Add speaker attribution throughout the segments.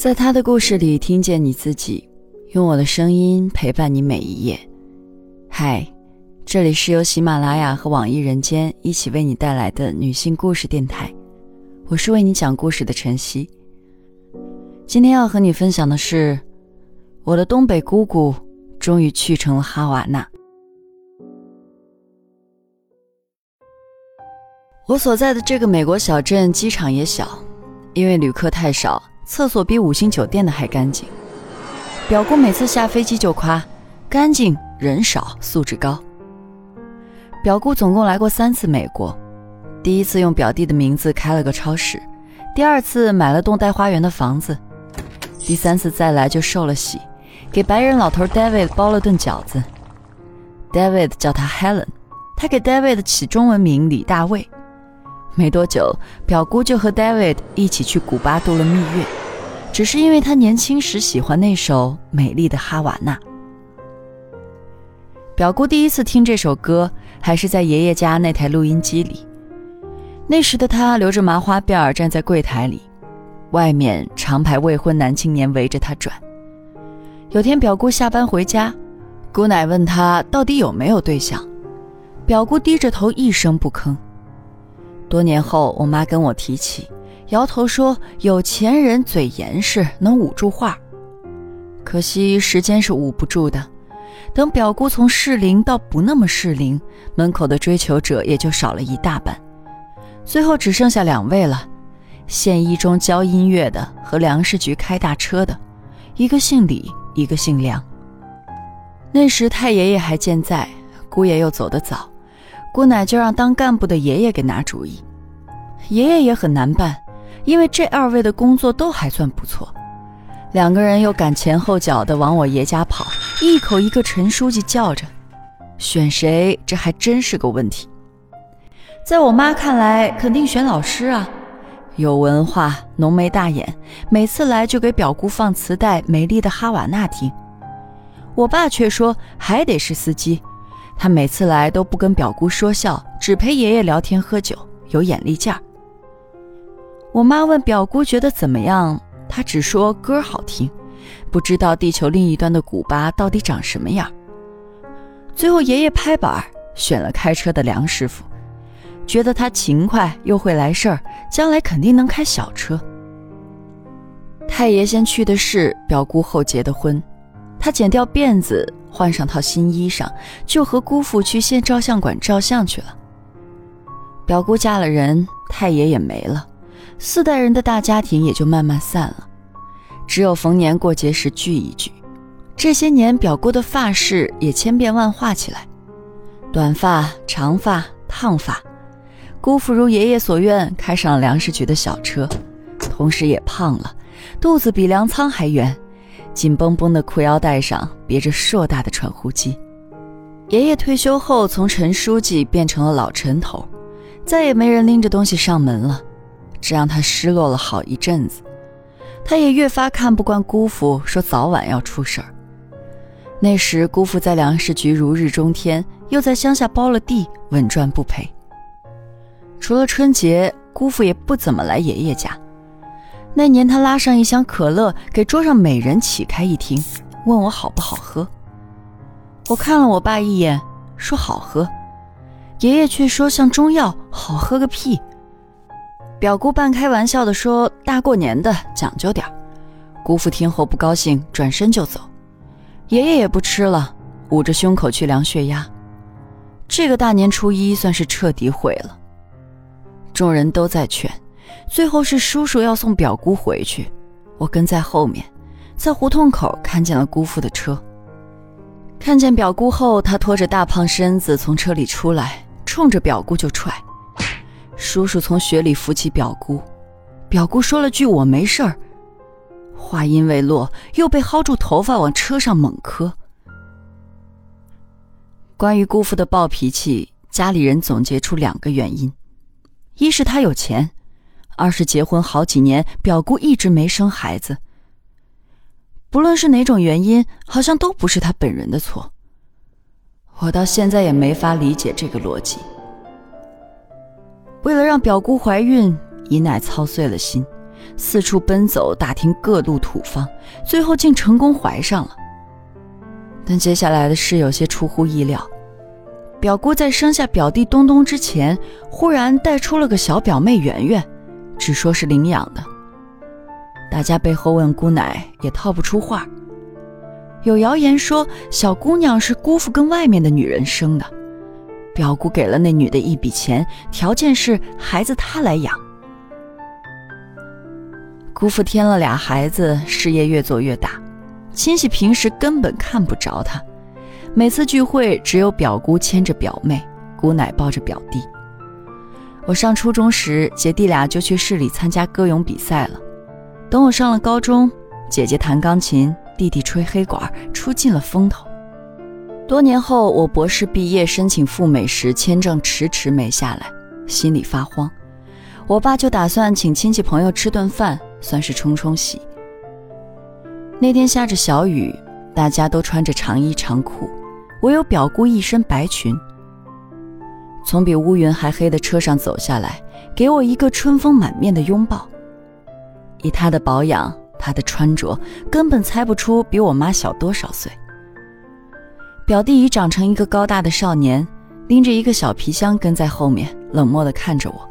Speaker 1: 在他的故事里听见你自己，用我的声音陪伴你每一页。嗨，这里是由喜马拉雅和网易人间一起为你带来的女性故事电台，我是为你讲故事的晨曦。今天要和你分享的是，我的东北姑姑终于去成了哈瓦那。我所在的这个美国小镇机场也小，因为旅客太少，厕所比五星酒店的还干净。表姑每次下飞机就夸干净、人少、素质高。表姑总共来过三次美国，第一次用表弟的名字开了个超市，第二次买了栋带花园的房子，第三次再来就受了喜，给白人老头 David 包了顿饺子。David 叫他 Helen，他给 David 起中文名李大卫。没多久，表姑就和 David 一起去古巴度了蜜月，只是因为他年轻时喜欢那首《美丽的哈瓦那》。表姑第一次听这首歌，还是在爷爷家那台录音机里。那时的她留着麻花辫，站在柜台里，外面长排未婚男青年围着她转。有天，表姑下班回家，姑奶问她到底有没有对象，表姑低着头一声不吭。多年后，我妈跟我提起，摇头说：“有钱人嘴严实，能捂住话。可惜时间是捂不住的。等表姑从适龄到不那么适龄，门口的追求者也就少了一大半，最后只剩下两位了：县一中教音乐的和粮食局开大车的，一个姓李，一个姓梁。那时太爷爷还健在，姑爷又走得早。”姑奶就让当干部的爷爷给拿主意，爷爷也很难办，因为这二位的工作都还算不错，两个人又赶前后脚的往我爷家跑，一口一个陈书记叫着，选谁这还真是个问题。在我妈看来，肯定选老师啊，有文化，浓眉大眼，每次来就给表姑放磁带《美丽的哈瓦那》听。我爸却说还得是司机。他每次来都不跟表姑说笑，只陪爷爷聊天喝酒，有眼力劲儿。我妈问表姑觉得怎么样，她只说歌好听，不知道地球另一端的古巴到底长什么样。最后爷爷拍板选了开车的梁师傅，觉得他勤快又会来事儿，将来肯定能开小车。太爷先去的是表姑后结的婚，他剪掉辫子。换上套新衣裳，就和姑父去县照相馆照相去了。表姑嫁了人，太爷也没了，四代人的大家庭也就慢慢散了，只有逢年过节时聚一聚。这些年，表姑的发饰也千变万化起来，短发、长发、烫发。姑父如爷爷所愿，开上了粮食局的小车，同时也胖了，肚子比粮仓还圆。紧绷绷的裤腰带上别着硕大的传呼机。爷爷退休后，从陈书记变成了老陈头，再也没人拎着东西上门了，这让他失落了好一阵子。他也越发看不惯姑父，说早晚要出事儿。那时姑父在粮食局如日中天，又在乡下包了地，稳赚不赔。除了春节，姑父也不怎么来爷爷家。那年，他拉上一箱可乐，给桌上每人起开一听，问我好不好喝。我看了我爸一眼，说好喝。爷爷却说像中药，好喝个屁。表姑半开玩笑的说：“大过年的，讲究点姑父听后不高兴，转身就走。爷爷也不吃了，捂着胸口去量血压。这个大年初一算是彻底毁了。众人都在劝。最后是叔叔要送表姑回去，我跟在后面，在胡同口看见了姑父的车。看见表姑后，他拖着大胖身子从车里出来，冲着表姑就踹。叔叔从雪里扶起表姑，表姑说了句“我没事儿”，话音未落，又被薅住头发往车上猛磕。关于姑父的暴脾气，家里人总结出两个原因：一是他有钱。二是结婚好几年，表姑一直没生孩子。不论是哪种原因，好像都不是他本人的错。我到现在也没法理解这个逻辑。为了让表姑怀孕，姨奶操碎了心，四处奔走打听各路土方，最后竟成功怀上了。但接下来的事有些出乎意料，表姑在生下表弟东东之前，忽然带出了个小表妹圆圆，只说是领养的。大家背后问姑奶，也套不出话。有谣言说小姑娘是姑父跟外面的女人生的，表姑给了那女的一笔钱，条件是孩子她来养。姑父添了俩孩子，事业越做越大，亲戚平时根本看不着他，每次聚会只有表姑牵着表妹，姑奶抱着表弟。我上初中时，姐弟俩就去市里参加歌咏比赛了。等我上了高中，姐姐弹钢琴。弟弟吹黑管，出尽了风头。多年后，我博士毕业申请赴美时，签证迟迟没下来，心里发慌。我爸就打算请亲戚朋友吃顿饭，算是冲冲喜。那天下着小雨，大家都穿着长衣长裤，唯有表姑一身白裙，从比乌云还黑的车上走下来，给我一个春风满面的拥抱。以他的保养。他的穿着根本猜不出比我妈小多少岁。表弟已长成一个高大的少年，拎着一个小皮箱跟在后面，冷漠地看着我。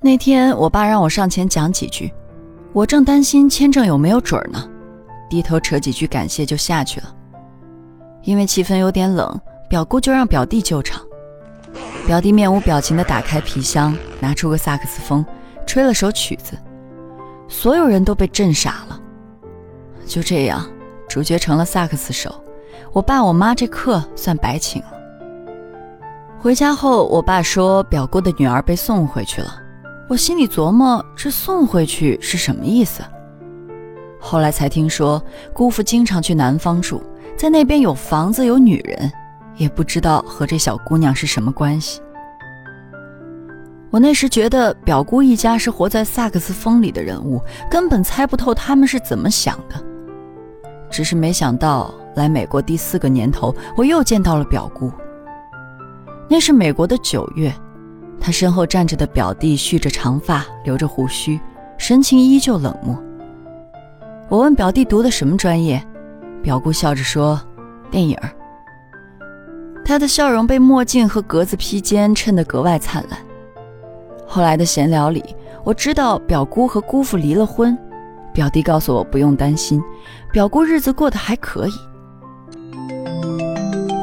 Speaker 1: 那天我爸让我上前讲几句，我正担心签证有没有准呢，低头扯几句感谢就下去了。因为气氛有点冷，表姑就让表弟救场。表弟面无表情地打开皮箱，拿出个萨克斯风，吹了首曲子。所有人都被震傻了。就这样，主角成了萨克斯手，我爸我妈这课算白请了。回家后，我爸说表姑的女儿被送回去了。我心里琢磨，这送回去是什么意思？后来才听说，姑父经常去南方住，在那边有房子有女人，也不知道和这小姑娘是什么关系。我那时觉得表姑一家是活在萨克斯风里的人物，根本猜不透他们是怎么想的。只是没想到来美国第四个年头，我又见到了表姑。那是美国的九月，她身后站着的表弟蓄着长发，留着胡须，神情依旧冷漠。我问表弟读的什么专业，表姑笑着说：“电影。”他的笑容被墨镜和格子披肩衬得格外灿烂。后来的闲聊里，我知道表姑和姑父离了婚，表弟告诉我不用担心，表姑日子过得还可以。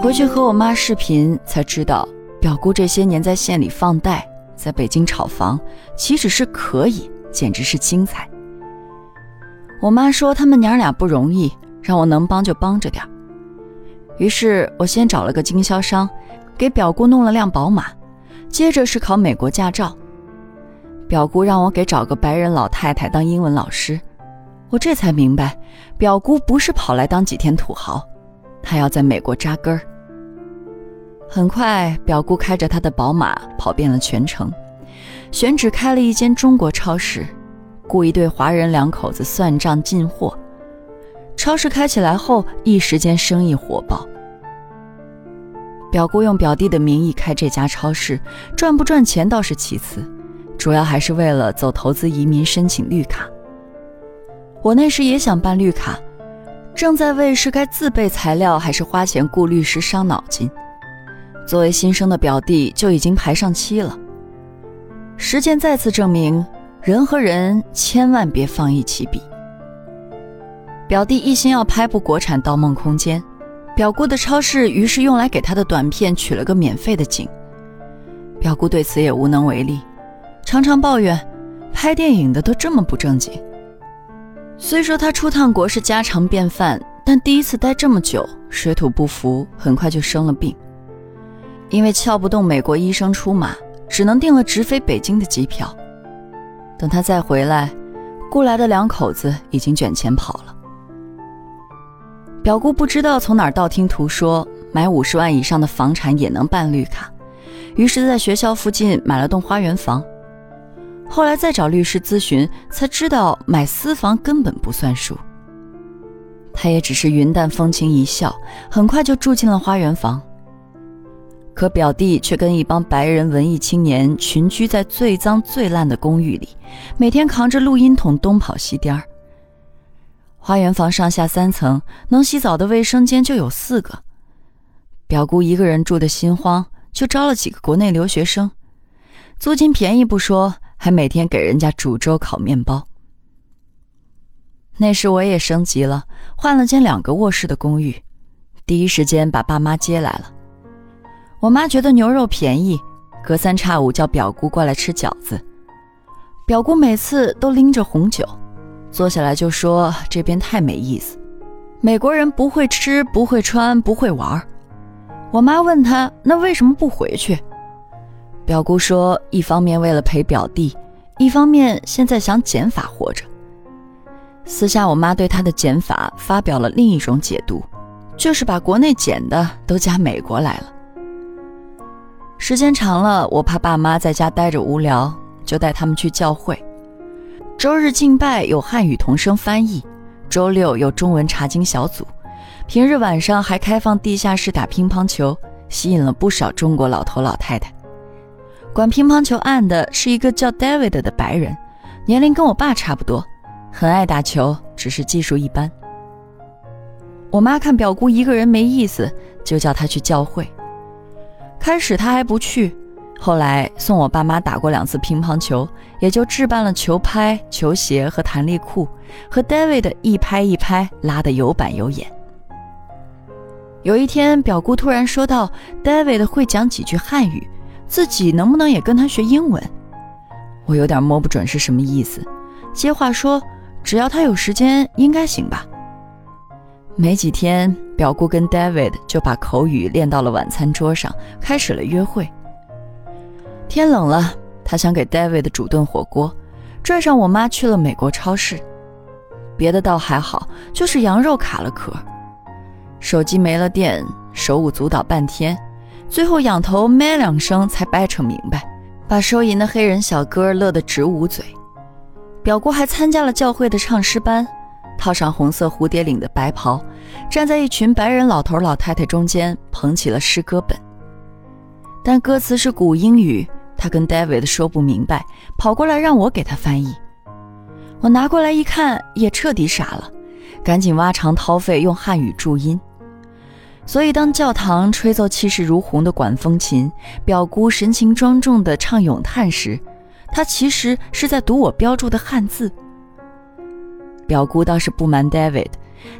Speaker 1: 回去和我妈视频才知道，表姑这些年在县里放贷，在北京炒房，岂止是可以，简直是精彩。我妈说他们娘俩不容易，让我能帮就帮着点于是我先找了个经销商，给表姑弄了辆宝马，接着是考美国驾照。表姑让我给找个白人老太太当英文老师，我这才明白，表姑不是跑来当几天土豪，她要在美国扎根儿。很快，表姑开着她的宝马跑遍了全城，选址开了一间中国超市，雇一对华人两口子算账进货。超市开起来后，一时间生意火爆。表姑用表弟的名义开这家超市，赚不赚钱倒是其次。主要还是为了走投资移民申请绿卡。我那时也想办绿卡，正在为是该自备材料还是花钱雇律师伤脑筋。作为新生的表弟就已经排上期了。实践再次证明，人和人千万别放一起比。表弟一心要拍部国产《盗梦空间》，表姑的超市于是用来给他的短片取了个免费的景。表姑对此也无能为力。常常抱怨，拍电影的都这么不正经。虽说他出趟国是家常便饭，但第一次待这么久，水土不服，很快就生了病。因为撬不动美国医生出马，只能订了直飞北京的机票。等他再回来，雇来的两口子已经卷钱跑了。表姑不知道从哪儿道听途说，买五十万以上的房产也能办绿卡，于是，在学校附近买了栋花园房。后来再找律师咨询，才知道买私房根本不算数。他也只是云淡风轻一笑，很快就住进了花园房。可表弟却跟一帮白人文艺青年群居在最脏最烂的公寓里，每天扛着录音筒东跑西颠儿。花园房上下三层，能洗澡的卫生间就有四个。表姑一个人住的心慌，就招了几个国内留学生，租金便宜不说，还每天给人家煮粥烤面包。那时我也升级了，换了间两个卧室的公寓，第一时间把爸妈接来了。我妈觉得牛肉便宜，隔三差五叫表姑过来吃饺子。表姑每次都拎着红酒，坐下来就说这边太没意思，美国人不会吃，不会穿，不会玩。我妈问他那为什么不回去？表姑说，一方面为了陪表弟，一方面现在想减法活着。私下，我妈对他的减法发表了另一种解读，就是把国内减的都加美国来了。时间长了，我怕爸妈在家待着无聊，就带他们去教会。周日敬拜有汉语同声翻译，周六有中文查经小组，平日晚上还开放地下室打乒乓球，吸引了不少中国老头老太太。管乒乓球案的是一个叫 David 的白人，年龄跟我爸差不多，很爱打球，只是技术一般。我妈看表姑一个人没意思，就叫她去教会。开始他还不去，后来送我爸妈打过两次乒乓球，也就置办了球拍、球鞋和弹力裤，和 David 一拍一拍拉得有板有眼。有一天，表姑突然说到 David 会讲几句汉语，自己能不能也跟他学英文？我有点摸不准是什么意思，接话说只要他有时间，应该行吧。没几天，表姑跟 David 就把口语练到了晚餐桌上，开始了约会。天冷了，他想给 David 煮顿火锅，拽上我妈去了美国超市。别的倒还好，就是羊肉卡了壳。手机没了电，手舞足蹈半天，最后仰头咩两声才掰扯明白，把收银的黑人小哥乐得直捂嘴。表姑还参加了教会的唱诗班。套上红色蝴蝶领的白袍，站在一群白人老头老太太中间，捧起了诗歌本。但歌词是古英语，他跟 David 说不明白，跑过来让我给他翻译。我拿过来一看，也彻底傻了，赶紧挖肠掏肺用汉语注音。所以当教堂吹奏气势如虹的管风琴，表姑神情庄重地唱咏叹时，他其实是在读我标注的汉字。表姑倒是不瞒 David，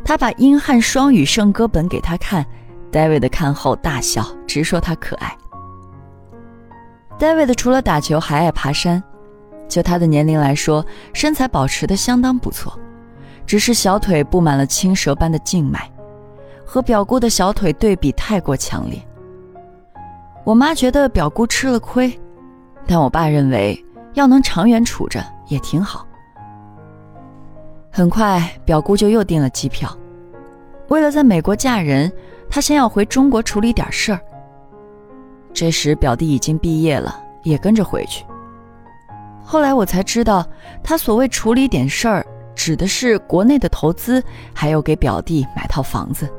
Speaker 1: 他把英汉双语圣歌本给他看，David 看后大笑，直说他可爱。David 除了打球还爱爬山，就他的年龄来说，身材保持的相当不错，只是小腿布满了青蛇般的静脉，和表姑的小腿对比太过强烈。我妈觉得表姑吃了亏，但我爸认为要能长远处着也挺好。很快，表姑就又订了机票。为了在美国嫁人，她先要回中国处理点事儿。这时，表弟已经毕业了，也跟着回去。后来我才知道，他所谓处理点事儿，指的是国内的投资，还有给表弟买套房子。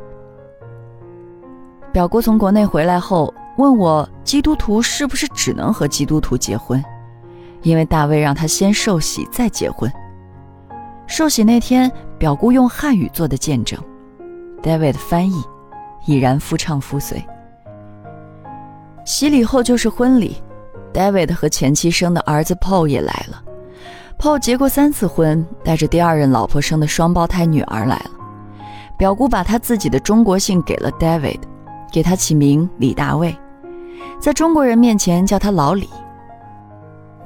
Speaker 1: 表姑从国内回来后，问我基督徒是不是只能和基督徒结婚，因为大卫让他先受洗再结婚。受洗那天，表姑用汉语做的见证，David 翻译，已然夫唱妇随。洗礼后就是婚礼，David 和前妻生的儿子 Paul 也来了。Paul 结过三次婚，带着第二任老婆生的双胞胎女儿来了。表姑把他自己的中国姓给了 David，给他起名李大卫，在中国人面前叫他老李。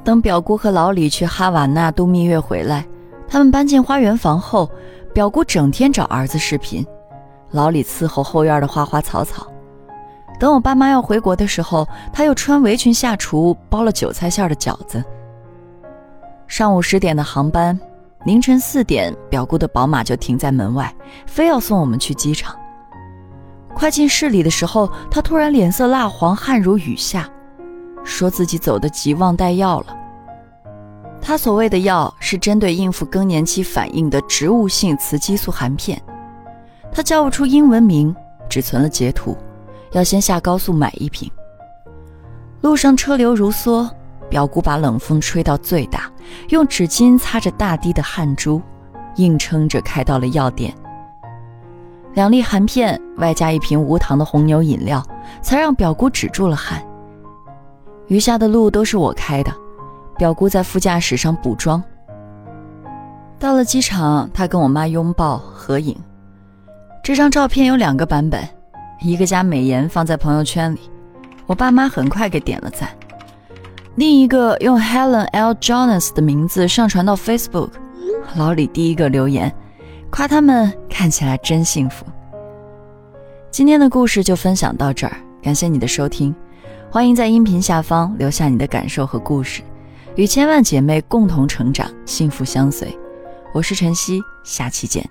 Speaker 1: 等表姑和老李去哈瓦那度蜜月回来。他们搬进花园房后，表姑整天找儿子视频，老李伺候后院的花花草草。等我爸妈要回国的时候，他又穿围裙下厨，包了韭菜馅的饺子。上午十点的航班，凌晨四点，表姑的宝马就停在门外，非要送我们去机场。快进市里的时候，他突然脸色蜡黄，汗如雨下，说自己走得急，忘带药了。他所谓的药是针对应付更年期反应的植物性雌激素含片，他叫不出英文名，只存了截图，要先下高速买一瓶。路上车流如梭，表姑把冷风吹到最大，用纸巾擦着大滴的汗珠，硬撑着开到了药店。两粒含片，外加一瓶无糖的红牛饮料，才让表姑止住了汗。余下的路都是我开的，表姑在副驾驶上补妆。到了机场，她跟我妈拥抱合影。这张照片有两个版本，一个加美颜放在朋友圈里，我爸妈很快给点了赞；另一个用 Helen L. Jonas 的名字上传到 Facebook，老李第一个留言。夸他们看起来真幸福。今天的故事就分享到这儿，感谢你的收听，欢迎在音频下方留下你的感受和故事，与千万姐妹共同成长，幸福相随。我是晨曦，下期见。